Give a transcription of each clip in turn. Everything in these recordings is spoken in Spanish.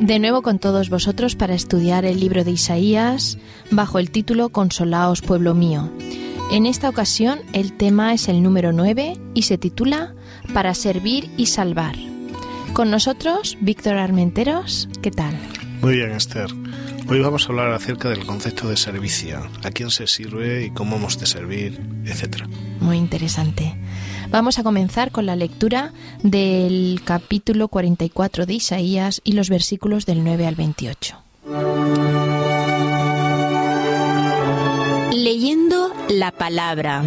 de nuevo con todos vosotros para estudiar el libro de Isaías bajo el título Consolaos pueblo mío. En esta ocasión el tema es el número 9 y se titula Para servir y salvar. Con nosotros, Víctor Armenteros, ¿qué tal? Muy bien, Esther. Hoy vamos a hablar acerca del concepto de servicio, a quién se sirve y cómo hemos de servir, etc. Muy interesante. Vamos a comenzar con la lectura del capítulo 44 de Isaías y los versículos del 9 al 28. Leyendo la palabra.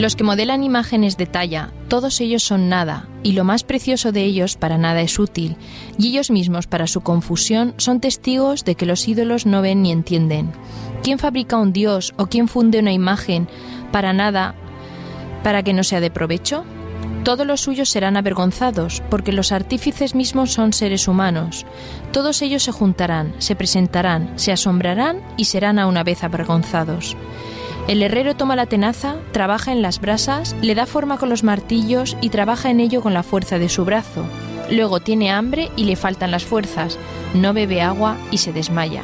Los que modelan imágenes de talla, todos ellos son nada, y lo más precioso de ellos para nada es útil, y ellos mismos para su confusión son testigos de que los ídolos no ven ni entienden. ¿Quién fabrica un dios o quién funde una imagen para nada, para que no sea de provecho? Todos los suyos serán avergonzados, porque los artífices mismos son seres humanos. Todos ellos se juntarán, se presentarán, se asombrarán y serán a una vez avergonzados. El herrero toma la tenaza, trabaja en las brasas, le da forma con los martillos y trabaja en ello con la fuerza de su brazo. Luego tiene hambre y le faltan las fuerzas, no bebe agua y se desmaya.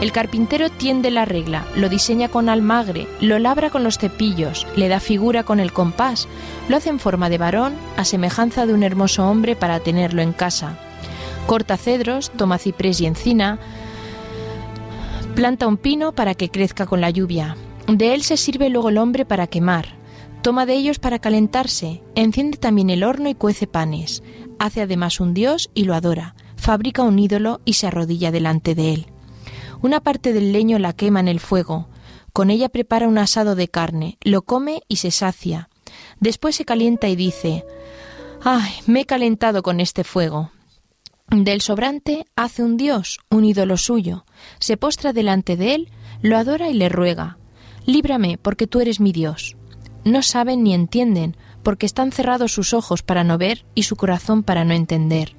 El carpintero tiende la regla, lo diseña con almagre, lo labra con los cepillos, le da figura con el compás, lo hace en forma de varón, a semejanza de un hermoso hombre para tenerlo en casa. Corta cedros, toma ciprés y encina, planta un pino para que crezca con la lluvia, de él se sirve luego el hombre para quemar, toma de ellos para calentarse, enciende también el horno y cuece panes, hace además un dios y lo adora, fabrica un ídolo y se arrodilla delante de él. Una parte del leño la quema en el fuego, con ella prepara un asado de carne, lo come y se sacia. Después se calienta y dice, ¡Ay, me he calentado con este fuego! Del sobrante hace un dios, un ídolo suyo, se postra delante de él, lo adora y le ruega, Líbrame, porque tú eres mi Dios. No saben ni entienden, porque están cerrados sus ojos para no ver y su corazón para no entender.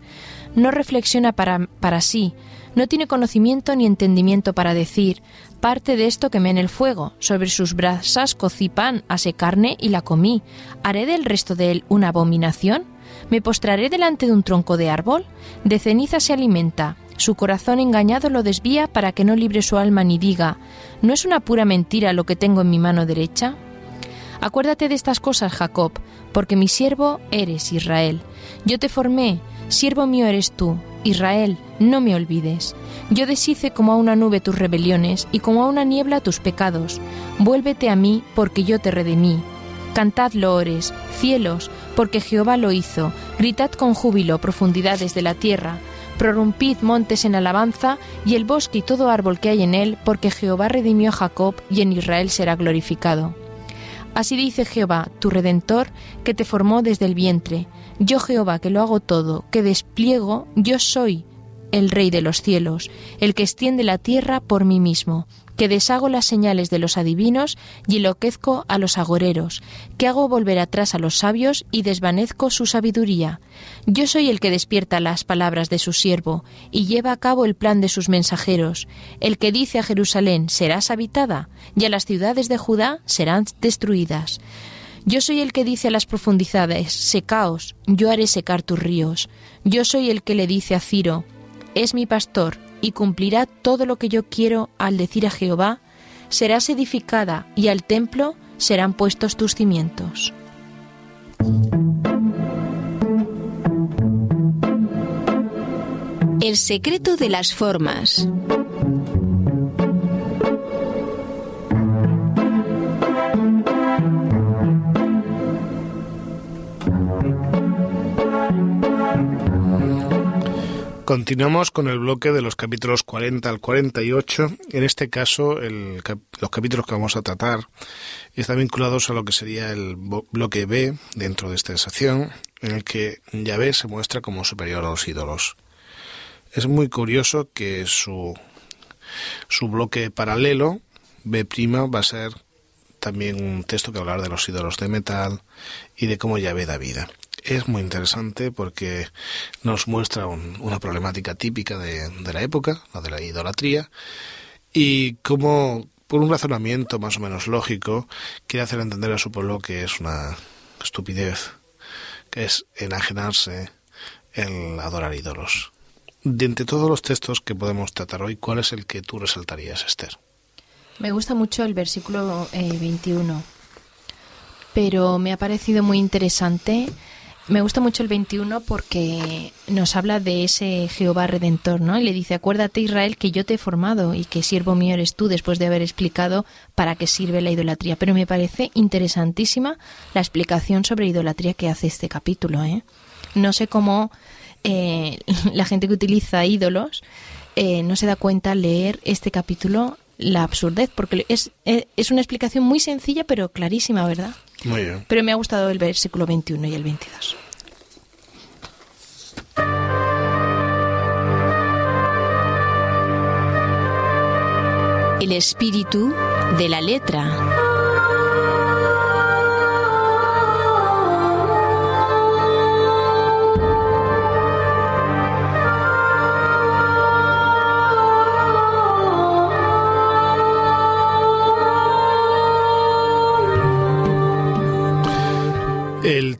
No reflexiona para, para sí, no tiene conocimiento ni entendimiento para decir, parte de esto quemé en el fuego, sobre sus brasas cocí pan, asé carne y la comí. ¿Haré del resto de él una abominación? ¿Me postraré delante de un tronco de árbol? De ceniza se alimenta, su corazón engañado lo desvía para que no libre su alma ni diga, ¿no es una pura mentira lo que tengo en mi mano derecha? Acuérdate de estas cosas, Jacob, porque mi siervo eres Israel. Yo te formé, siervo mío eres tú, Israel, no me olvides. Yo deshice como a una nube tus rebeliones y como a una niebla tus pecados. Vuélvete a mí, porque yo te redimí. Cantad loores, cielos, porque Jehová lo hizo. Gritad con júbilo, profundidades de la tierra prorrumpid montes en alabanza, y el bosque y todo árbol que hay en él, porque Jehová redimió a Jacob, y en Israel será glorificado. Así dice Jehová, tu Redentor, que te formó desde el vientre. Yo Jehová, que lo hago todo, que despliego, yo soy el Rey de los cielos, el que extiende la tierra por mí mismo que deshago las señales de los adivinos y enloquezco a los agoreros, que hago volver atrás a los sabios y desvanezco su sabiduría. Yo soy el que despierta las palabras de su siervo y lleva a cabo el plan de sus mensajeros, el que dice a Jerusalén serás habitada y a las ciudades de Judá serán destruidas. Yo soy el que dice a las profundidades, secaos, yo haré secar tus ríos. Yo soy el que le dice a Ciro, es mi pastor, y cumplirá todo lo que yo quiero al decir a Jehová, serás edificada y al templo serán puestos tus cimientos. El secreto de las formas. Continuamos con el bloque de los capítulos 40 al 48. En este caso, los capítulos que vamos a tratar están vinculados a lo que sería el bloque B dentro de esta sección, en el que Yahvé se muestra como superior a los ídolos. Es muy curioso que su, su bloque paralelo, B' va a ser también un texto que hablar de los ídolos de metal y de cómo Yahvé da vida es muy interesante porque nos muestra una problemática típica de, la época, la de la idolatría, y cómo, por un razonamiento más o menos lógico, quiere hacer entender a su pueblo que es una estupidez, que es enajenarse el adorar ídolos. De entre todos los textos que podemos tratar hoy, ¿cuál es el que tú resaltarías, Esther? Me gusta mucho el versículo 21, eh, pero me ha parecido muy interesante me gusta mucho el 21 porque nos habla de ese Jehová redentor, ¿no? Y le dice, acuérdate Israel que yo te he formado y que siervo mío eres tú después de haber explicado para qué sirve la idolatría. Pero me parece interesantísima la explicación sobre idolatría que hace este capítulo, ¿eh? No sé cómo eh, la gente que utiliza ídolos eh, no se da cuenta leer este capítulo la absurdez, porque es, eh, es una explicación muy sencilla pero clarísima, ¿verdad? Muy bien. Pero me ha gustado el versículo 21 y el 22. El espíritu de la letra.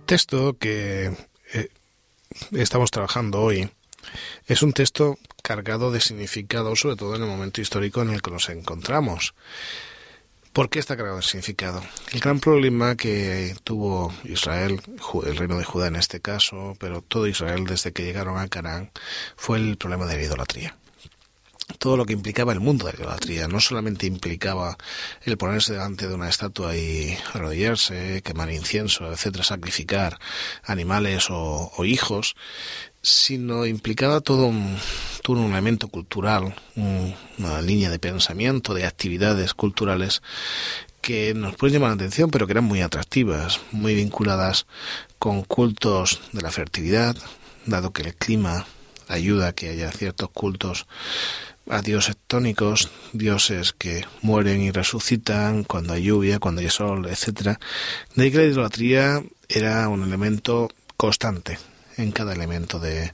Texto que eh, estamos trabajando hoy es un texto cargado de significado, sobre todo en el momento histórico en el que nos encontramos. ¿Por qué está cargado de significado? El gran problema que tuvo Israel, el reino de Judá en este caso, pero todo Israel desde que llegaron a Canaán, fue el problema de la idolatría todo lo que implicaba el mundo de la idolatría. No solamente implicaba el ponerse delante de una estatua y arrodillarse, quemar incienso, etcétera, sacrificar animales o, hijos, sino implicaba todo un, un elemento cultural, una línea de pensamiento, de actividades culturales que nos pueden llamar la atención, pero que eran muy atractivas, muy vinculadas con cultos de la fertilidad, dado que el clima ayuda a que haya ciertos cultos a dioses tónicos, dioses que mueren y resucitan cuando hay lluvia, cuando hay sol, etcétera. De que la idolatría era un elemento constante en cada elemento de,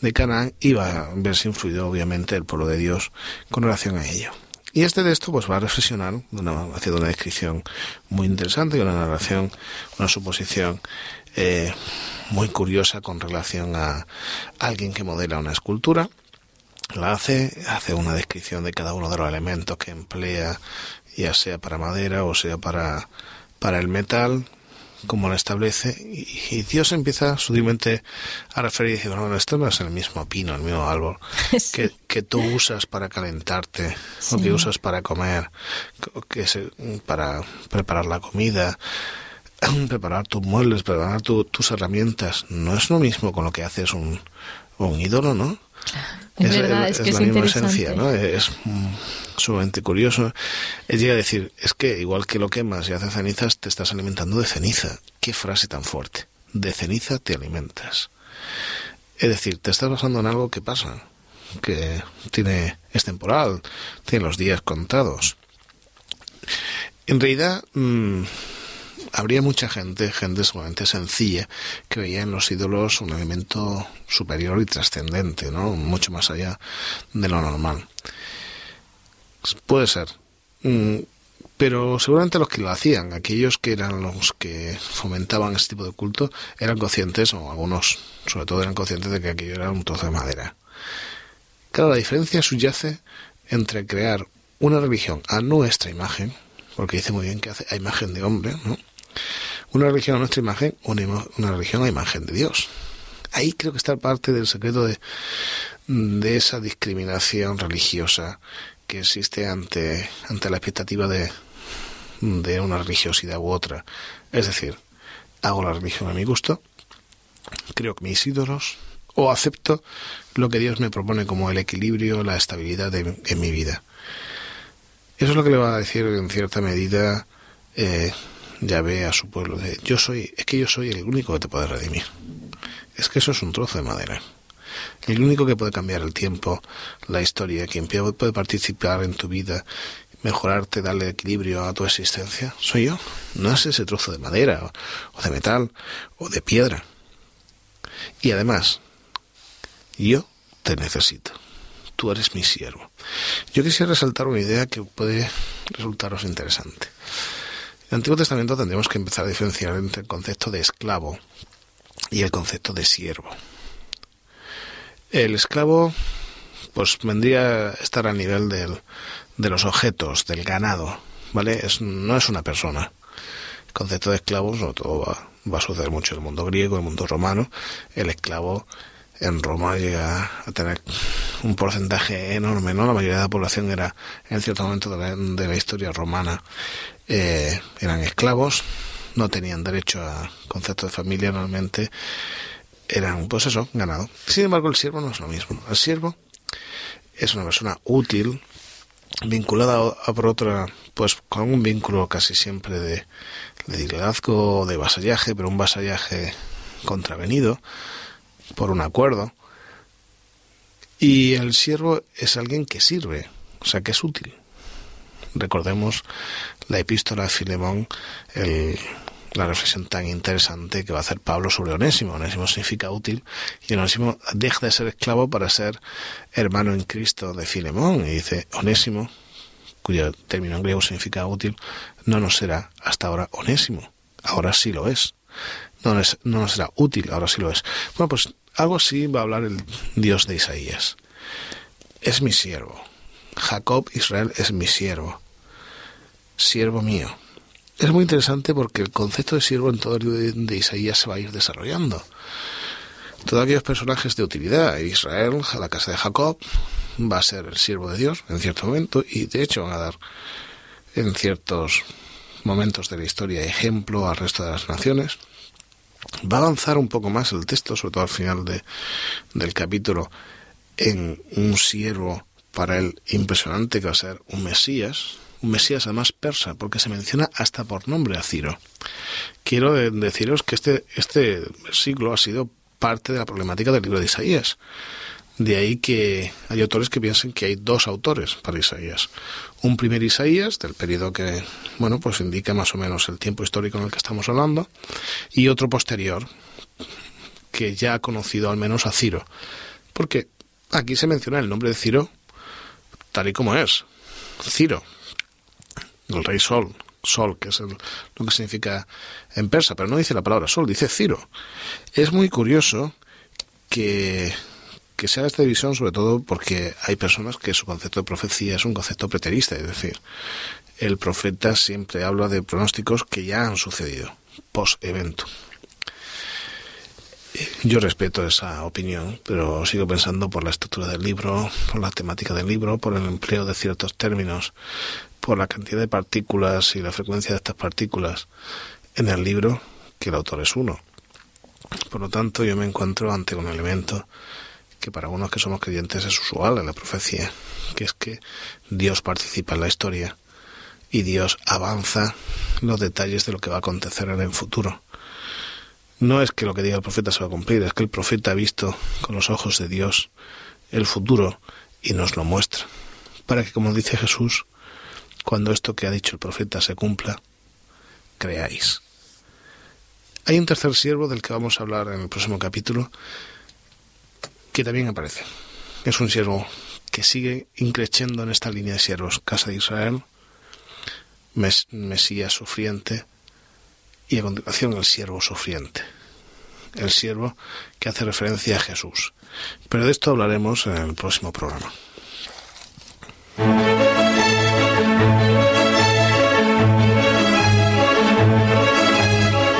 de Canaán y va a verse influido obviamente el pueblo de Dios con relación a ello. Y este de esto pues va a reflexionar haciendo una descripción muy interesante y una narración, una suposición eh, muy curiosa con relación a alguien que modela una escultura la hace, hace una descripción de cada uno de los elementos que emplea, ya sea para madera o sea para, para el metal, como lo establece, y, Dios empieza sutilmente a referir y dice, bueno, esto no es el mismo pino, el mismo árbol que, que tú usas para calentarte, o que usas para comer, que para preparar la comida, preparar tus muebles, preparar tus herramientas. No es lo mismo con lo que haces un, un ídolo, ¿no? Es, verdad, es, que es la misma esencia, ¿no? Es sumamente curioso. Él llega a decir, es que igual que lo quemas y haces cenizas, te estás alimentando de ceniza. Qué frase tan fuerte. De ceniza te alimentas. Es decir, te estás basando en algo que pasa, que tiene es temporal, tiene los días contados. En realidad, mm, habría mucha gente, gente sumamente sencilla, que veía en los ídolos un elemento superior y trascendente, ¿no? Mucho más allá de lo normal. Puede ser. Mm, pero seguramente los que lo hacían, aquellos que eran los que fomentaban este tipo de culto, eran conscientes, o algunos sobre todo eran conscientes de que aquello era un trozo de madera. Claro, la diferencia subyace entre crear una religión a nuestra imagen, porque dice muy bien que hace a imagen de hombre, ¿no? Una religión a nuestra imagen, una, una religión a imagen de Dios. Ahí creo que está parte del secreto de, de esa discriminación religiosa que existe ante, ante la expectativa de, de una religiosidad u otra. Es decir, hago la religión a mi gusto, creo que mis ídolos, o acepto lo que Dios me propone como el equilibrio, la estabilidad en mi vida. Eso es lo que le va a decir en cierta medida eh, Yahvé a su pueblo. De, yo soy, es que yo soy el único que te puede redimir. Es que eso es un trozo de madera. El único que puede cambiar el tiempo, la historia, quien puede participar en tu vida, mejorarte, darle equilibrio a tu existencia, soy yo. No es ese trozo de madera, o de metal, o de piedra. Y además, yo te necesito. Tú eres mi siervo. Yo quisiera resaltar una idea que puede resultaros interesante. El Antiguo Testamento tendríamos que empezar a diferenciar entre el concepto de esclavo y el concepto de siervo. El esclavo, pues vendría a estar al nivel del, de los objetos, del ganado, ¿vale? No es una persona. El concepto de esclavo, sobre todo va, va a suceder mucho en el mundo griego, en el mundo romano. El esclavo en Roma llega a tener un porcentaje enorme, ¿no? La mayoría de la población era, en cierto momento de la, historia romana, eh, eran esclavos, no tenían derecho a concepto de familia normalmente, eran, pues eso, ganado. Sin embargo, el siervo no es lo mismo. El siervo es una persona útil, vinculada a por otra, pues con un vínculo casi siempre de, de liderazgo o de vasallaje, pero un vasallaje contravenido por un acuerdo. Y el siervo es alguien que sirve, o sea, que es útil. Recordemos la epístola de Filemón, la reflexión tan interesante que va a hacer Pablo sobre Onésimo. Onésimo significa útil y Onésimo deja de ser esclavo para ser hermano en Cristo de Filemón. Y dice, Onésimo, cuyo término en griego significa útil, no nos será hasta ahora Onésimo. Ahora sí lo es. No, no nos será útil, ahora sí lo es. Bueno, pues algo así va a hablar el Dios de Isaías. Es mi siervo. Jacob Israel es mi siervo. Siervo mío. Es muy interesante porque el concepto de siervo en todo el libro de Isaías se va a ir desarrollando. Todos aquellos personajes de utilidad, Israel, la casa de Jacob, va a ser el siervo de Dios en cierto momento y de hecho van a dar en ciertos momentos de la historia ejemplo al resto de las naciones. Va a avanzar un poco más el texto, sobre todo al final de, del capítulo, en un siervo para él impresionante que va a ser un Mesías, un Mesías además persa, porque se menciona hasta por nombre a Ciro. Quiero deciros que este, este siglo ha sido parte de la problemática del libro de Isaías. De ahí que hay autores que piensen que hay dos autores para Isaías. Un primer Isaías, del periodo que, bueno, pues indica más o menos el tiempo histórico en el que estamos hablando, y otro posterior, que ya ha conocido al menos a Ciro. Porque aquí se menciona el nombre de Ciro tal y como es. Ciro, el rey Sol, Sol, que es lo que significa en persa, pero no dice la palabra Sol, dice Ciro. Es muy curioso que que sea esta división sobre todo porque hay personas que su concepto de profecía es un concepto preterista, es decir, el profeta siempre habla de pronósticos que ya han sucedido, post-evento. Yo respeto esa opinión, pero sigo pensando por la estructura del libro, por la temática del libro, por el empleo de ciertos términos, por la cantidad de partículas y la frecuencia de estas partículas en el libro, que el autor es uno. Por lo tanto, yo me encuentro ante un elemento que para unos que somos creyentes es usual en la profecía, que es que Dios participa en la historia y Dios avanza los detalles de lo que va a acontecer en el futuro. No es que lo que diga el profeta se va a cumplir, es que el profeta ha visto con los ojos de Dios el futuro y nos lo muestra, para que, como dice Jesús, cuando esto que ha dicho el profeta se cumpla, creáis. Hay un tercer siervo del que vamos a hablar en el próximo capítulo, que también aparece. Es un siervo que sigue increciendo en esta línea de siervos. Casa de Israel, Mesías sufriente y a continuación el siervo sufriente. El siervo que hace referencia a Jesús. Pero de esto hablaremos en el próximo programa.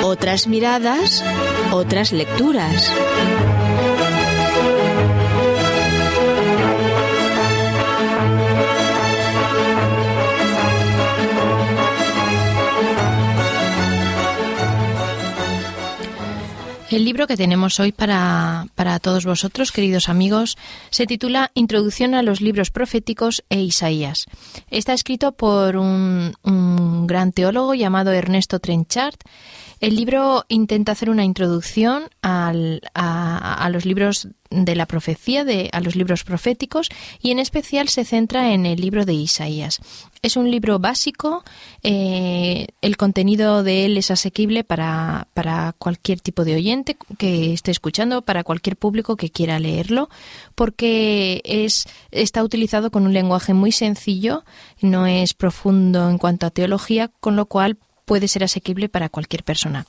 Otras miradas, otras lecturas. El libro que tenemos hoy para, para, todos vosotros, queridos amigos, se titula Introducción a los libros proféticos e Isaías. Está escrito por un, un gran teólogo llamado Ernesto Trenchard el libro intenta hacer una introducción al, a, los libros de la profecía, de, a los libros proféticos, y en especial se centra en el libro de Isaías. Es un libro básico, eh, el contenido de él es asequible para, para cualquier tipo de oyente que esté escuchando, para cualquier público que quiera leerlo, porque es, está utilizado con un lenguaje muy sencillo, no es profundo en cuanto a teología, con lo cual puede ser asequible para cualquier persona.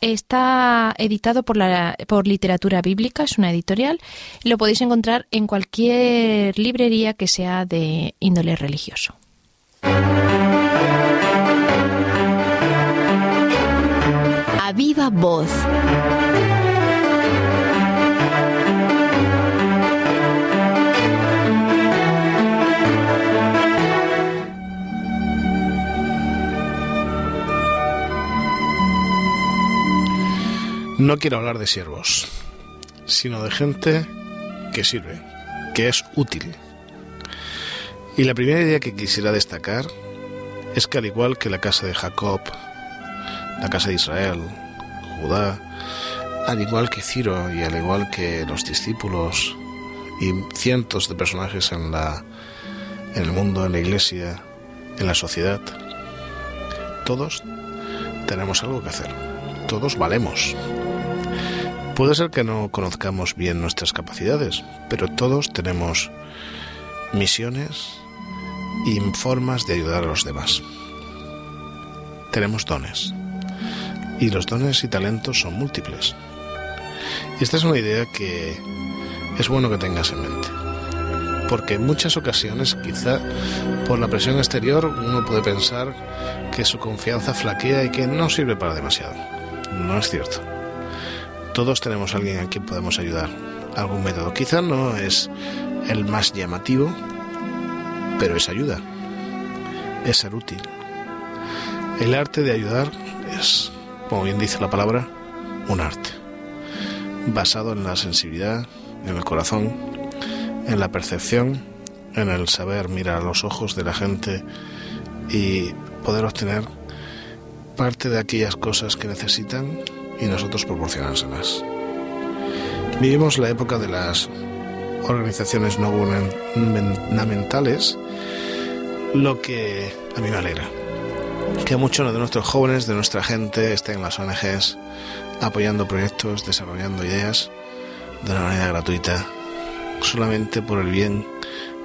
Está editado por, la, por Literatura Bíblica, es una editorial, lo podéis encontrar en cualquier librería que sea de índole religioso. A viva voz. No quiero hablar de siervos, sino de gente que sirve, que es útil. Y la primera idea que quisiera destacar es que al igual que la casa de Jacob, la casa de Israel, Judá, al igual que Ciro y al igual que los discípulos y cientos de personajes en la en el mundo, en la iglesia, en la sociedad, todos tenemos algo que hacer. Todos valemos. Puede ser que no conozcamos bien nuestras capacidades, pero todos tenemos misiones y formas de ayudar a los demás. Tenemos dones. Y los dones y talentos son múltiples. Y esta es una idea que es bueno que tengas en mente. Porque en muchas ocasiones, quizá por la presión exterior, uno puede pensar que su confianza flaquea y que no sirve para demasiado. No es cierto todos tenemos a alguien a quien podemos ayudar. Algún método. Quizá no es el más llamativo, pero es ayuda. Es ser útil. El arte de ayudar es, como bien dice la palabra, un arte. Basado en la sensibilidad, en el corazón, en la percepción, en el saber mirar a los ojos de la gente y poder obtener parte de aquellas cosas que necesitan y nosotros proporcionárselas. Vivimos la época de las organizaciones no gubernamentales, lo que a mí me alegra. Que muchos de nuestros jóvenes, de nuestra gente, estén en las ONGs apoyando proyectos, desarrollando ideas de una manera gratuita, solamente por el bien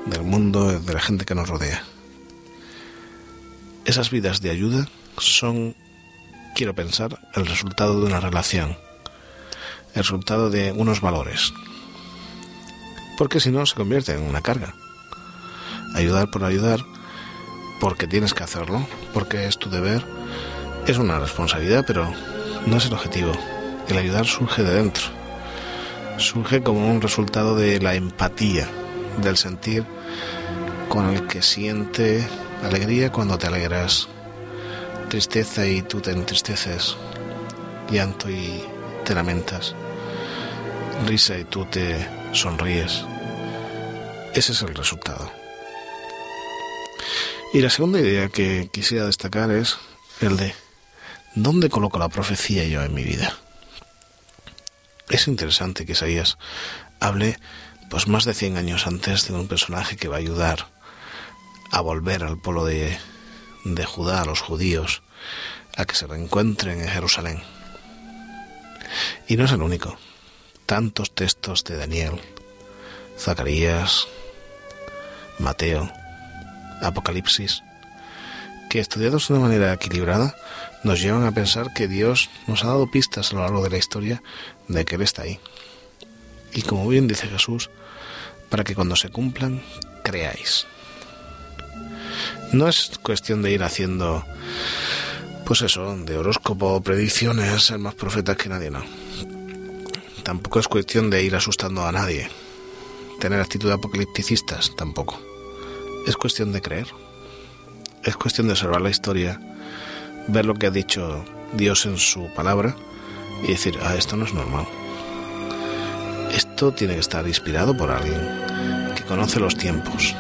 del mundo, de la gente que nos rodea. Esas vidas de ayuda son quiero pensar, el resultado de una relación, el resultado de unos valores. Porque si no, se convierte en una carga. Ayudar por ayudar, porque tienes que hacerlo, porque es tu deber, es una responsabilidad, pero no es el objetivo. El ayudar surge de dentro. Surge como un resultado de la empatía, del sentir con el que siente alegría cuando te alegras, tristeza y tú te entristeces, llanto y te lamentas, risa y tú te sonríes. Ese es el resultado. Y la segunda idea que quisiera destacar es el de ¿dónde coloco la profecía yo en mi vida? Es interesante que Isaías hable pues más de 100 años antes de un personaje que va a ayudar a volver al pueblo de de Judá a los judíos a que se reencuentren en Jerusalén. Y no es el único. Tantos textos de Daniel, Zacarías, Mateo, Apocalipsis, que estudiados de una manera equilibrada nos llevan a pensar que Dios nos ha dado pistas a lo largo de la historia de que Él está ahí. Y como bien dice Jesús, para que cuando se cumplan, creáis. No es cuestión de ir haciendo, pues eso, de horóscopo, predicciones, ser más profetas que nadie, no. Tampoco es cuestión de ir asustando a nadie. Tener actitud apocalipticistas, tampoco. Es cuestión de creer. Es cuestión de observar la historia, ver lo que ha dicho Dios en su palabra y decir, ah, esto no es normal. Esto tiene que estar inspirado por alguien que conoce los tiempos.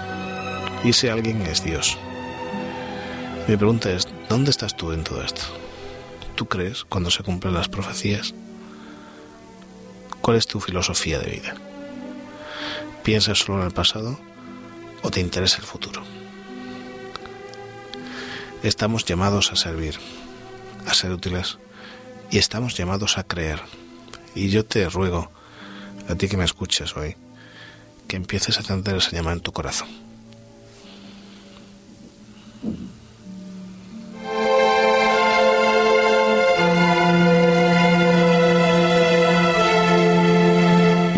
Y ese alguien es Dios. Mi pregunta es, ¿dónde estás tú en todo esto? ¿Tú crees cuando se cumplen las profecías? ¿Cuál es tu filosofía de vida? ¿Piensas solo en el pasado o te interesa el futuro? Estamos llamados a servir, a ser útiles y estamos llamados a creer. Y yo te ruego, a ti que me escuches hoy, que empieces a atender esa llama en tu corazón.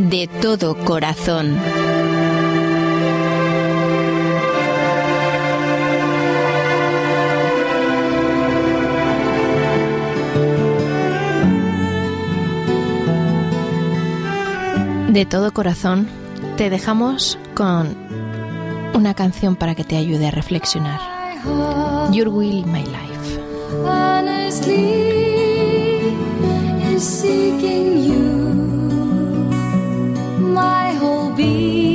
De todo corazón. De todo corazón, te dejamos con una canción para que te ayude a reflexionar. Your Will, My Life. be